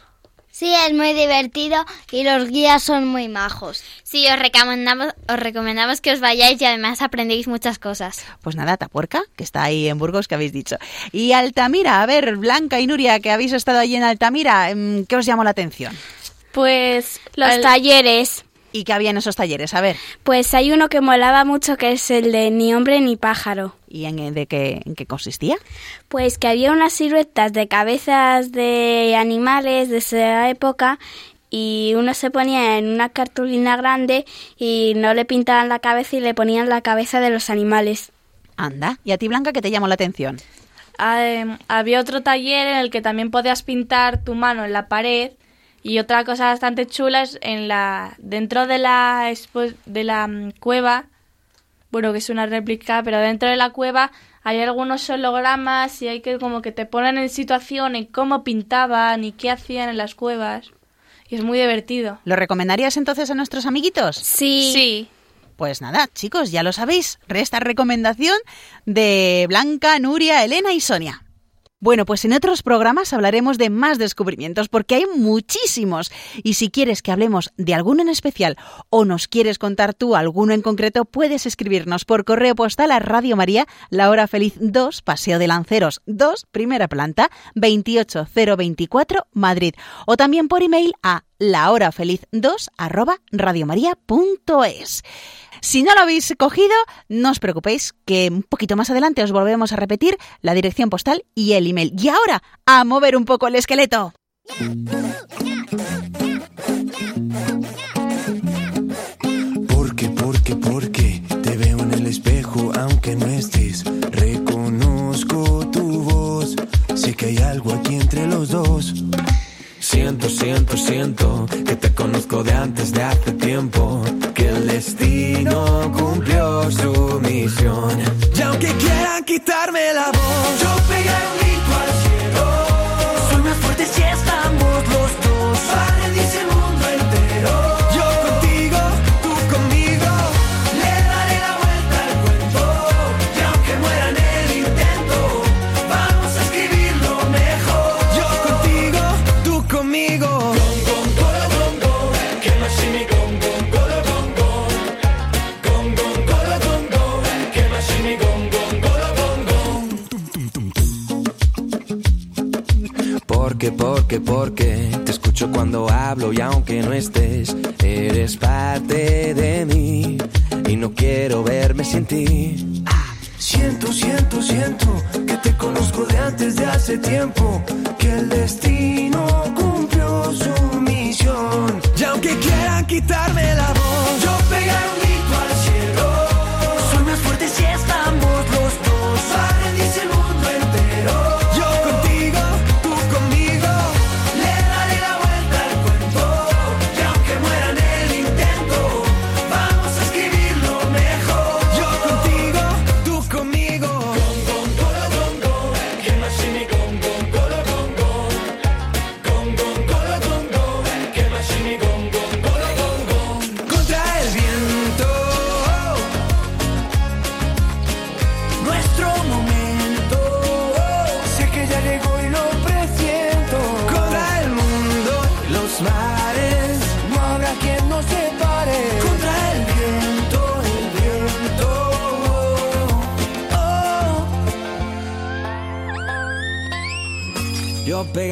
Sí, es muy divertido y los guías son muy majos. Sí, os recomendamos, os recomendamos que os vayáis y además aprendéis muchas cosas. Pues nada, Tapuerca, que está ahí en Burgos, que habéis dicho. Y Altamira, a ver, Blanca y Nuria, que habéis estado allí en Altamira, em, ¿qué os llamó la atención? Pues los Al- talleres. ¿Y qué había en esos talleres? A ver, Pues hay uno que molaba mucho que es el de ni hombre ni pájaro. ¿y en, de qué, en qué consistía? Pues que había unas siluetas de cabezas de animales de esa época y uno se ponía en una cartulina grande y no le pintaban la cabeza y le ponían la cabeza de los animales. Anda, ¿y a ti, Blanca, qué te llamó la atención? Ah, em, había otro taller en el que también podías pintar tu mano en la pared y otra cosa bastante chula es en la dentro de la de la mm, cueva bueno, que es una réplica, pero dentro de la cueva hay algunos hologramas y hay que como que te ponen en situación en cómo pintaban y qué hacían en las cuevas. Y es muy divertido. ¿Lo recomendarías entonces a nuestros amiguitos? Sí. Sí. Pues nada, chicos, ya lo sabéis. Resta recomendación de Blanca, Nuria, Elena y Sonia. Bueno, pues en otros programas hablaremos de más descubrimientos porque hay muchísimos. Y si quieres que hablemos de alguno en especial o nos quieres contar tú alguno en concreto, puedes escribirnos por correo postal a Radio María, La Hora Feliz 2, Paseo de Lanceros 2, primera planta, 28024, Madrid. O también por email a lahorafeliz2 arroba radiomaria.es. Si no lo habéis cogido, no os preocupéis, que un poquito más adelante os volvemos a repetir la dirección postal y el email. Y ahora, a mover un poco el esqueleto. Porque, porque, porque te veo en el espejo aunque no estés. Reconozco tu voz. Sé que hay algo aquí entre los dos. Siento, siento, siento que te conozco de antes de hace tiempo. Que el destino cumplió su misión. Y aunque quieran quitarme la voz, yo pegaré un grito al cielo. Soy más fuerte si estamos Porque, porque, porque te escucho cuando hablo y aunque no estés, eres parte de mí y no quiero verme sin ti. Siento, siento, siento que te conozco de antes de hace tiempo, que el destino quitarme la voz,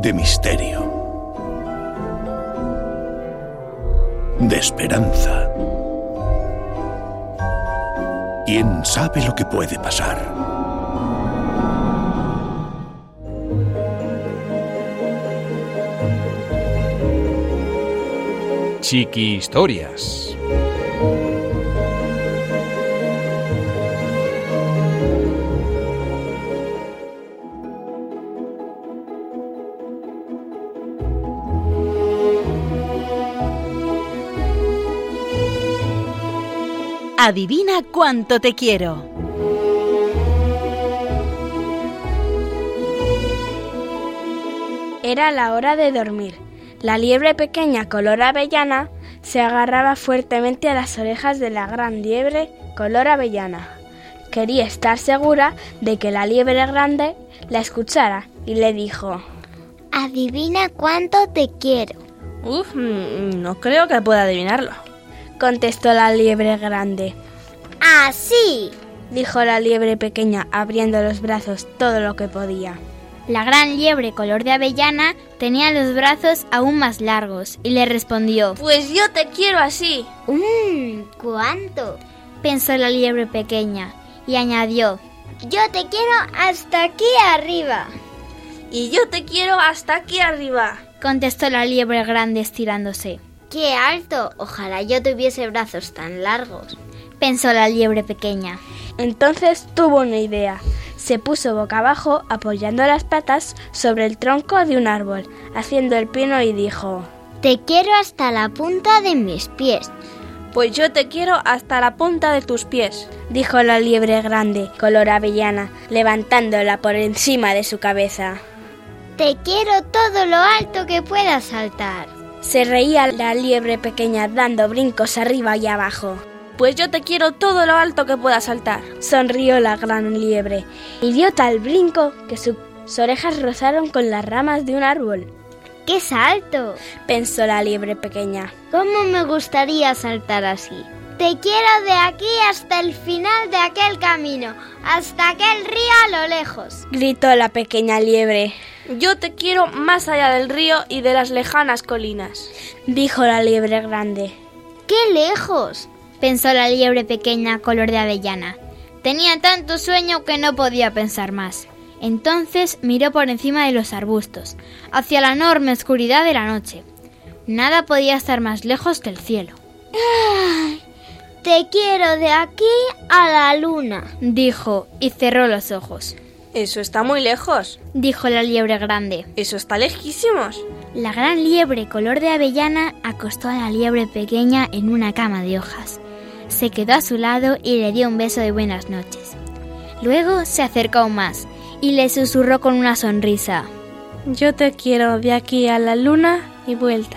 De misterio. De esperanza. ¿Quién sabe lo que puede pasar? Chiqui Historias. Adivina cuánto te quiero. Era la hora de dormir. La liebre pequeña color avellana se agarraba fuertemente a las orejas de la gran liebre color avellana. Quería estar segura de que la liebre grande la escuchara y le dijo Adivina cuánto te quiero. Uf, mm, no creo que pueda adivinarlo. Contestó la liebre grande. Así, dijo la liebre pequeña, abriendo los brazos todo lo que podía. La gran liebre color de avellana tenía los brazos aún más largos y le respondió Pues yo te quiero así. Mmm, ¿cuánto? pensó la liebre pequeña y añadió Yo te quiero hasta aquí arriba. Y yo te quiero hasta aquí arriba, contestó la liebre grande estirándose. ¡Qué alto! Ojalá yo tuviese brazos tan largos, pensó la liebre pequeña. Entonces tuvo una idea. Se puso boca abajo apoyando las patas sobre el tronco de un árbol, haciendo el pino y dijo Te quiero hasta la punta de mis pies. Pues yo te quiero hasta la punta de tus pies, dijo la liebre grande, color avellana, levantándola por encima de su cabeza. Te quiero todo lo alto que puedas saltar. Se reía la liebre pequeña dando brincos arriba y abajo. Pues yo te quiero todo lo alto que pueda saltar. Sonrió la gran liebre y dio tal brinco que sus orejas rozaron con las ramas de un árbol. ¡Qué salto! pensó la liebre pequeña. ¿Cómo me gustaría saltar así? Te quiero de aquí hasta el final de aquel camino, hasta aquel río a lo lejos, gritó la pequeña liebre. Yo te quiero más allá del río y de las lejanas colinas, dijo la liebre grande. ¡Qué lejos! pensó la liebre pequeña color de avellana. Tenía tanto sueño que no podía pensar más. Entonces miró por encima de los arbustos, hacia la enorme oscuridad de la noche. Nada podía estar más lejos que el cielo. Te quiero de aquí a la luna, dijo, y cerró los ojos. Eso está muy lejos, dijo la liebre grande. Eso está lejísimos. La gran liebre color de avellana acostó a la liebre pequeña en una cama de hojas. Se quedó a su lado y le dio un beso de buenas noches. Luego se acercó aún más y le susurró con una sonrisa. Yo te quiero de aquí a la luna y vuelta.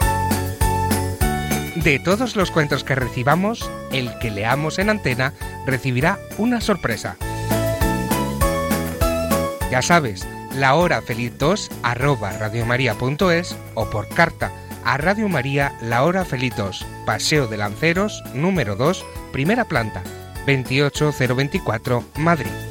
De todos los cuentos que recibamos, el que leamos en antena recibirá una sorpresa. Ya sabes, la hora feliz 2 arroba radiomaria.es o por carta a Radio María La Hora Feliz 2, Paseo de Lanceros, número 2, primera planta, 28024, Madrid.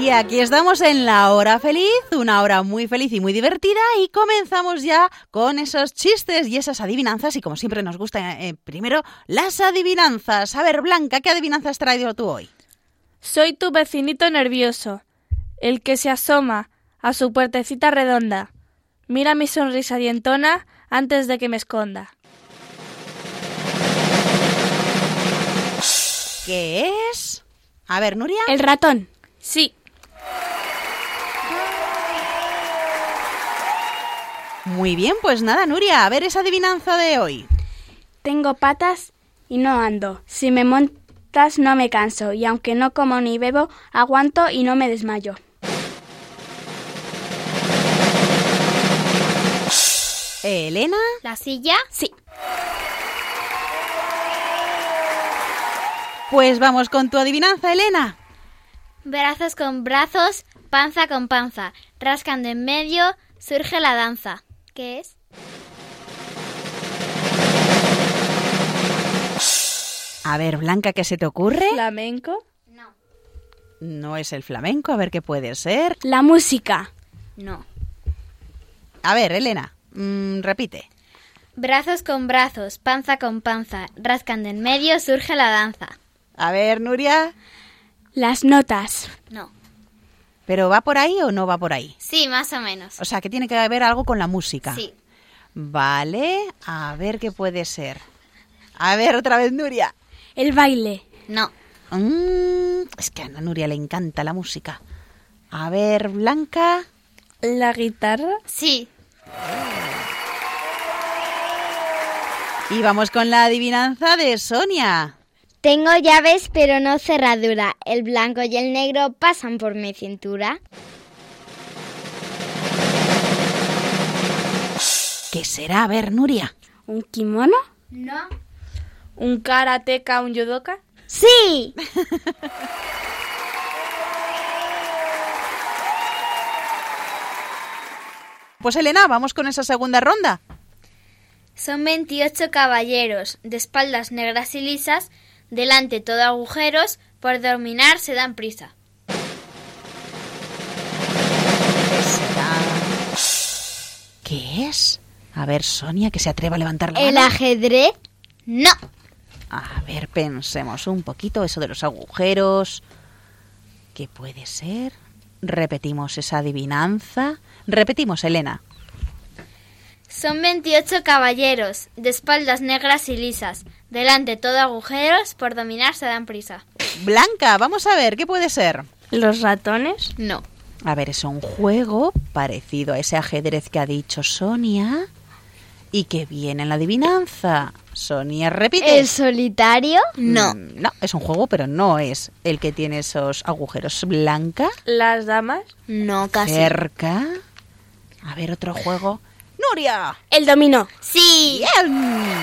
Y aquí estamos en la hora feliz, una hora muy feliz y muy divertida y comenzamos ya con esos chistes y esas adivinanzas y como siempre nos gusta eh, primero las adivinanzas. A ver, Blanca, ¿qué adivinanzas has traído tú hoy? Soy tu vecinito nervioso, el que se asoma a su puertecita redonda. Mira mi sonrisa dientona antes de que me esconda. ¿Qué es? A ver, Nuria. El ratón. Sí, Muy bien, pues nada, Nuria, a ver esa adivinanza de hoy. Tengo patas y no ando. Si me, mon- estas no me canso y aunque no como ni bebo, aguanto y no me desmayo. Elena. ¿La silla? Sí. Pues vamos con tu adivinanza, Elena. Brazos con brazos, panza con panza, rascan de en medio, surge la danza. ¿Qué es? A ver, Blanca, ¿qué se te ocurre? ¿Flamenco? No es el flamenco, a ver qué puede ser. La música. No. A ver, Elena, mm, repite. Brazos con brazos, panza con panza, rascan de en medio, surge la danza. A ver, Nuria. Las notas. No. ¿Pero va por ahí o no va por ahí? Sí, más o menos. O sea, que tiene que ver algo con la música. Sí. Vale, a ver qué puede ser. A ver, otra vez, Nuria. El baile. No. Mm, es que a Ana Nuria le encanta la música. A ver, Blanca. ¿La guitarra? Sí. Y vamos con la adivinanza de Sonia. Tengo llaves pero no cerradura. El blanco y el negro pasan por mi cintura. ¿Qué será? A ver, Nuria. ¿Un kimono? No. ¿Un karateka, un judoka? Sí. Pues Elena, vamos con esa segunda ronda. Son 28 caballeros, de espaldas negras y lisas, delante todo agujeros, por dominar se dan prisa. ¿Qué es? A ver, Sonia, que se atreva a levantar la ¿El mano. ajedrez? No. A ver, pensemos un poquito eso de los agujeros. ¿Qué puede ser? Repetimos esa adivinanza. Repetimos, Elena. Son 28 caballeros, de espaldas negras y lisas, delante todo agujeros, por dominar se dan prisa. Blanca, vamos a ver, ¿qué puede ser? ¿Los ratones? No. A ver, es un juego parecido a ese ajedrez que ha dicho Sonia y que viene en la adivinanza. Sonia, repite. ¿El solitario? No. Mm, No, es un juego, pero no es el que tiene esos agujeros. Blanca, ¿Las damas? No, casi. cerca. A ver, otro juego. Nuria. El dominó. Sí. Bien.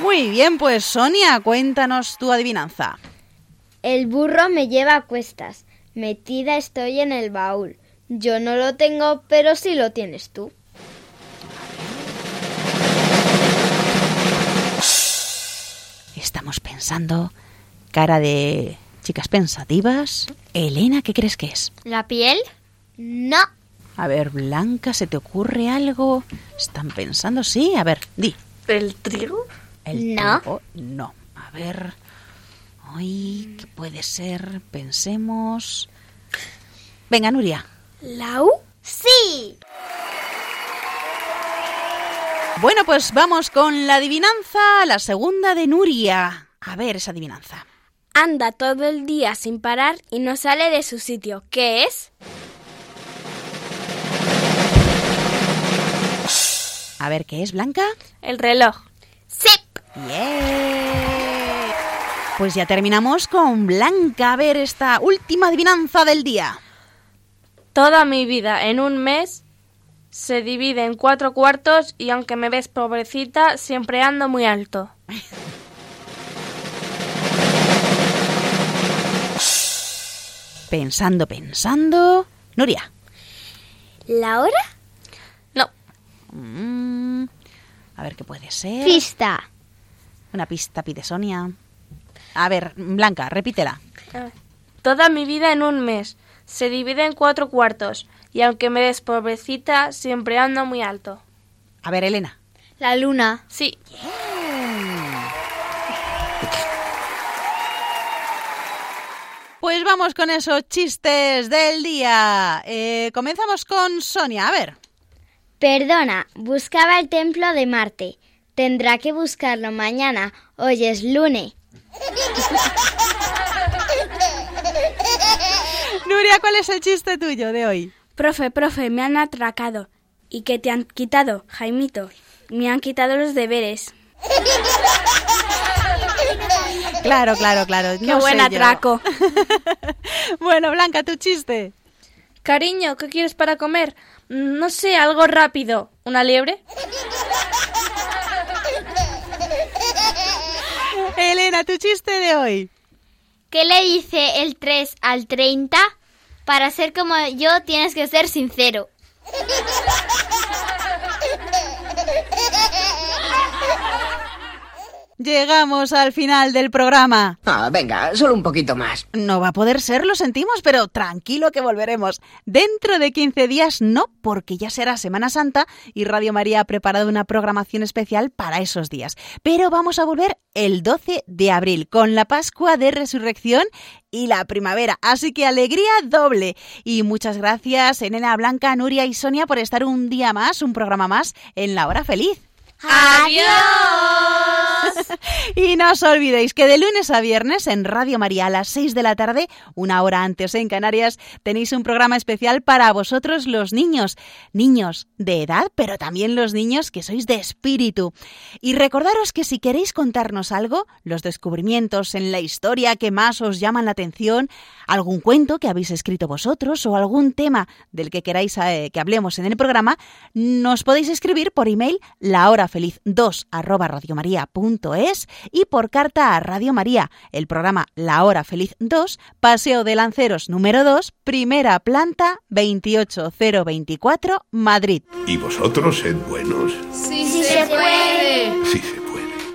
Muy bien, pues Sonia, cuéntanos tu adivinanza. El burro me lleva a cuestas. Metida estoy en el baúl. Yo no lo tengo, pero sí lo tienes tú. Estamos pensando, cara de chicas pensativas. Elena, ¿qué crees que es? ¿La piel? No. A ver, Blanca, ¿se te ocurre algo? ¿Están pensando? Sí, a ver, di. ¿El trigo? El No. trigo, no. A ver. Ay, ¿qué puede ser? Pensemos. Venga, Nuria. ¿La U? Sí. Bueno, pues vamos con la adivinanza, la segunda de Nuria. A ver esa adivinanza. Anda todo el día sin parar y no sale de su sitio. ¿Qué es? A ver qué es, Blanca. El reloj. Sí. Bien. Pues ya terminamos con Blanca. A ver esta última adivinanza del día. Toda mi vida en un mes se divide en cuatro cuartos y aunque me ves pobrecita, siempre ando muy alto. Pensando, pensando. Nuria. ¿La hora? No, Mm, a ver qué puede ser. Pista. Una pista pide Sonia. A ver, Blanca, repítela. toda mi vida en un mes se divide en cuatro cuartos y aunque me ves pobrecita, siempre ando muy alto. A ver, Elena. La luna. Sí, Pues vamos con esos chistes del día. Eh, comenzamos con Sonia. A ver. Perdona, buscaba el templo de Marte. Tendrá que buscarlo mañana. Hoy es lunes. Nuria, ¿cuál es el chiste tuyo de hoy? Profe, profe, me han atracado. ¿Y qué te han quitado, Jaimito? Me han quitado los deberes. Claro, claro, claro. Qué no buen atraco. bueno, Blanca, tu chiste. Cariño, ¿qué quieres para comer? Mm, No sé, algo rápido. ¿Una liebre? Elena, tu chiste de hoy. ¿Qué le dice el 3 al 30? Para ser como yo tienes que ser sincero. Llegamos al final del programa. Ah, venga, solo un poquito más. No va a poder ser, lo sentimos, pero tranquilo que volveremos. Dentro de 15 días no, porque ya será Semana Santa y Radio María ha preparado una programación especial para esos días. Pero vamos a volver el 12 de abril con la Pascua de Resurrección y la primavera. Así que alegría doble. Y muchas gracias, Elena, Blanca, Nuria y Sonia, por estar un día más, un programa más en La Hora Feliz. ¡Adiós! Y no os olvidéis que de lunes a viernes en Radio María a las 6 de la tarde, una hora antes en Canarias, tenéis un programa especial para vosotros los niños. Niños de edad, pero también los niños que sois de espíritu. Y recordaros que si queréis contarnos algo, los descubrimientos en la historia que más os llaman la atención, algún cuento que habéis escrito vosotros o algún tema del que queráis eh, que hablemos en el programa, nos podéis escribir por email lahorafeliz2 arroba radiomaria.es y por carta a Radio María, el programa La Hora Feliz 2, Paseo de Lanceros número 2, primera planta 28024, Madrid. ¿Y vosotros sed buenos? Sí, se puede. Sí se puede.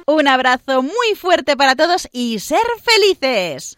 Un abrazo muy fuerte para todos y ser felices.